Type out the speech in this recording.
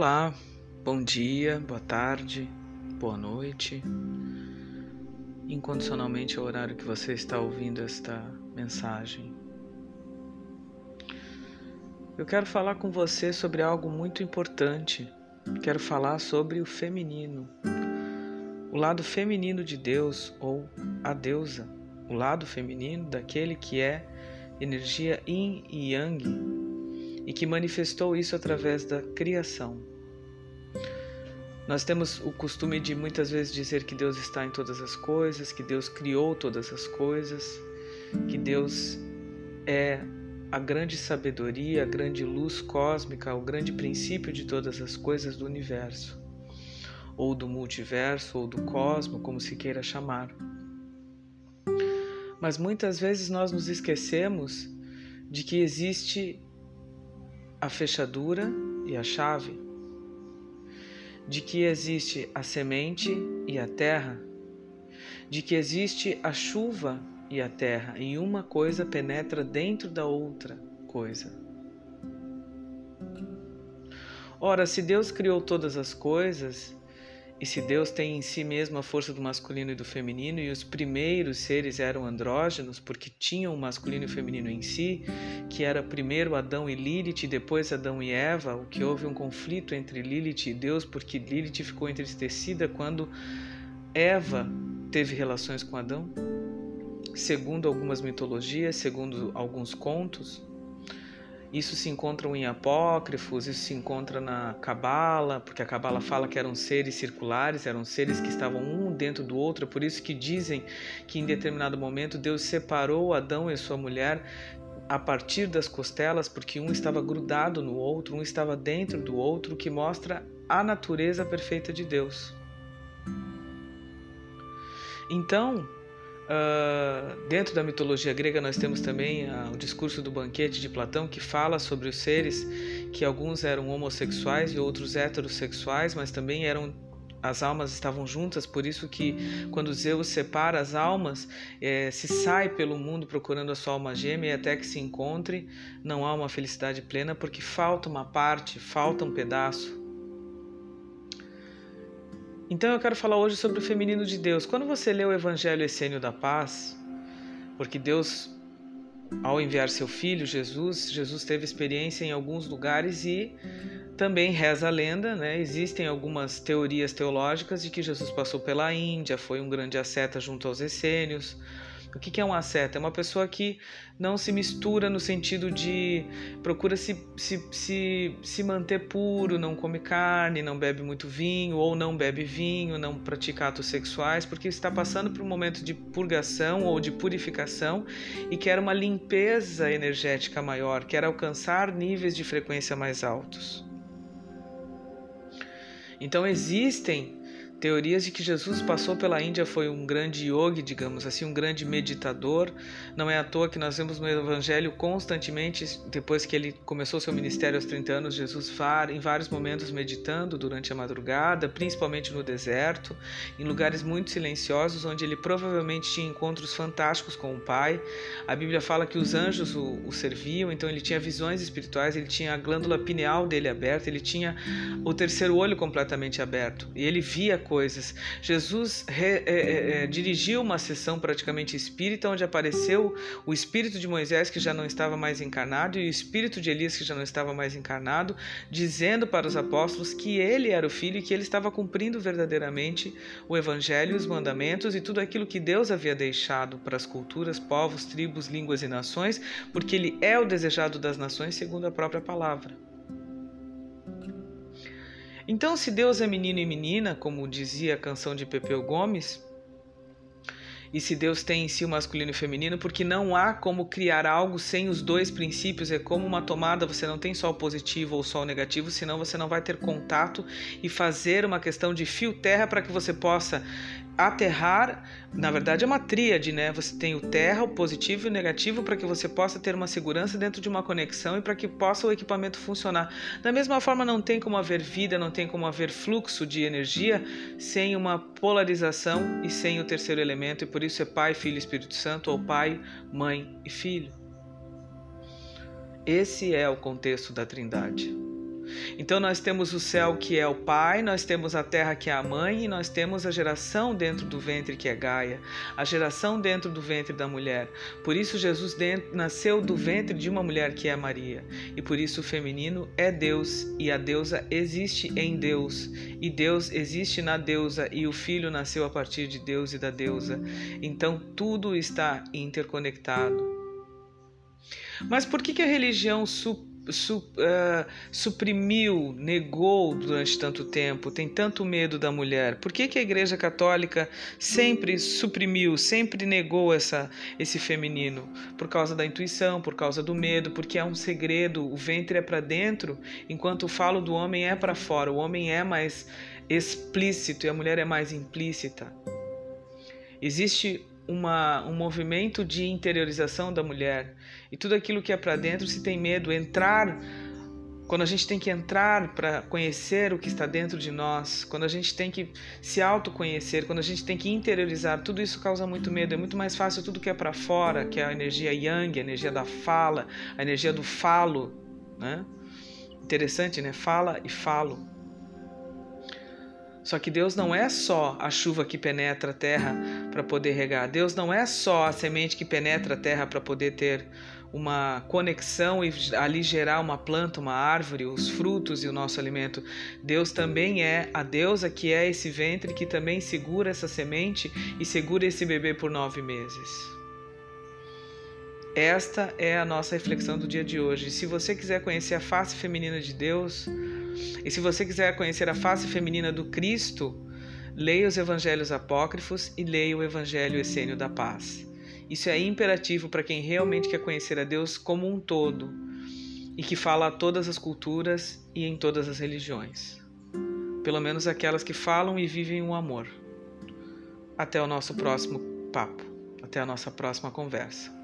Olá, bom dia, boa tarde, boa noite. Incondicionalmente é o horário que você está ouvindo esta mensagem. Eu quero falar com você sobre algo muito importante. Quero falar sobre o feminino, o lado feminino de Deus ou a deusa, o lado feminino daquele que é energia yin e yang e que manifestou isso através da criação. Nós temos o costume de muitas vezes dizer que Deus está em todas as coisas, que Deus criou todas as coisas, que Deus é a grande sabedoria, a grande luz cósmica, o grande princípio de todas as coisas do universo, ou do multiverso, ou do cosmo, como se queira chamar. Mas muitas vezes nós nos esquecemos de que existe a fechadura e a chave, de que existe a semente e a terra, de que existe a chuva e a terra, e uma coisa penetra dentro da outra coisa. Ora, se Deus criou todas as coisas, e se Deus tem em si mesmo a força do masculino e do feminino, e os primeiros seres eram andrógenos, porque tinham o masculino e o feminino em si, que era primeiro Adão e Lilith, depois Adão e Eva, o que houve um conflito entre Lilith e Deus, porque Lilith ficou entristecida quando Eva teve relações com Adão. Segundo algumas mitologias, segundo alguns contos, isso se encontra em apócrifos, isso se encontra na Cabala, porque a Cabala fala que eram seres circulares, eram seres que estavam um dentro do outro, é por isso que dizem que em determinado momento Deus separou Adão e sua mulher a partir das costelas, porque um estava grudado no outro, um estava dentro do outro, que mostra a natureza perfeita de Deus. Então, Uh, dentro da mitologia grega, nós temos também uh, o discurso do banquete de Platão, que fala sobre os seres que alguns eram homossexuais e outros heterossexuais, mas também eram as almas estavam juntas, por isso que quando Zeus separa as almas, é, se sai pelo mundo procurando a sua alma gêmea e até que se encontre, não há uma felicidade plena porque falta uma parte, falta um pedaço. Então eu quero falar hoje sobre o feminino de Deus. Quando você lê o Evangelho Essênio da Paz, porque Deus, ao enviar seu filho Jesus, Jesus teve experiência em alguns lugares e também reza a lenda, né? Existem algumas teorias teológicas de que Jesus passou pela Índia, foi um grande asceta junto aos essênios. O que é um asceta? É uma pessoa que não se mistura no sentido de procura se, se, se, se manter puro, não come carne, não bebe muito vinho, ou não bebe vinho, não pratica atos sexuais, porque está passando por um momento de purgação ou de purificação e quer uma limpeza energética maior, quer alcançar níveis de frequência mais altos. Então existem Teorias de que Jesus passou pela Índia foi um grande yogi, digamos assim, um grande meditador. Não é à toa que nós vemos no Evangelho constantemente, depois que ele começou seu ministério aos 30 anos, Jesus em vários momentos meditando durante a madrugada, principalmente no deserto, em lugares muito silenciosos, onde ele provavelmente tinha encontros fantásticos com o Pai. A Bíblia fala que os anjos o, o serviam, então ele tinha visões espirituais, ele tinha a glândula pineal dele aberta, ele tinha o terceiro olho completamente aberto e ele via coisas. Jesus re, é, é, é, dirigiu uma sessão praticamente espírita, onde apareceu o espírito de Moisés, que já não estava mais encarnado, e o espírito de Elias, que já não estava mais encarnado, dizendo para os apóstolos que ele era o filho e que ele estava cumprindo verdadeiramente o evangelho, os mandamentos e tudo aquilo que Deus havia deixado para as culturas, povos, tribos, línguas e nações, porque ele é o desejado das nações, segundo a própria palavra. Então, se Deus é menino e menina, como dizia a canção de Pepeu Gomes, e se Deus tem em si o masculino e o feminino, porque não há como criar algo sem os dois princípios, é como uma tomada, você não tem só o positivo ou só o negativo, senão você não vai ter contato e fazer uma questão de fio terra para que você possa aterrar, na verdade é uma tríade, né? Você tem o terra, o positivo e o negativo para que você possa ter uma segurança dentro de uma conexão e para que possa o equipamento funcionar. Da mesma forma, não tem como haver vida, não tem como haver fluxo de energia sem uma polarização e sem o terceiro elemento, e por isso é Pai, Filho e Espírito Santo, ou Pai, Mãe e Filho. Esse é o contexto da Trindade. Então nós temos o céu que é o pai, nós temos a terra que é a mãe e nós temos a geração dentro do ventre que é Gaia, a geração dentro do ventre da mulher. Por isso Jesus nasceu do ventre de uma mulher que é Maria. E por isso o feminino é Deus e a deusa existe em Deus e Deus existe na deusa e o filho nasceu a partir de Deus e da deusa. Então tudo está interconectado. Mas por que, que a religião su, su, uh, suprimiu, negou durante tanto tempo, tem tanto medo da mulher? Por que, que a Igreja Católica sempre suprimiu, sempre negou essa, esse feminino? Por causa da intuição, por causa do medo, porque é um segredo, o ventre é para dentro, enquanto o falo do homem é para fora. O homem é mais explícito e a mulher é mais implícita. Existe uma, um movimento de interiorização da mulher. E tudo aquilo que é para dentro se tem medo. Entrar, quando a gente tem que entrar para conhecer o que está dentro de nós, quando a gente tem que se autoconhecer, quando a gente tem que interiorizar, tudo isso causa muito medo. É muito mais fácil tudo que é para fora, que é a energia yang, a energia da fala, a energia do falo. Né? Interessante, né? Fala e falo. Só que Deus não é só a chuva que penetra a terra para poder regar. Deus não é só a semente que penetra a terra para poder ter uma conexão e ali gerar uma planta, uma árvore, os frutos e o nosso alimento. Deus também é a deusa que é esse ventre que também segura essa semente e segura esse bebê por nove meses. Esta é a nossa reflexão do dia de hoje. Se você quiser conhecer a face feminina de Deus, e se você quiser conhecer a face feminina do Cristo, leia os evangelhos apócrifos e leia o evangelho essênio da paz. Isso é imperativo para quem realmente quer conhecer a Deus como um todo e que fala a todas as culturas e em todas as religiões. Pelo menos aquelas que falam e vivem o amor. Até o nosso próximo papo, até a nossa próxima conversa.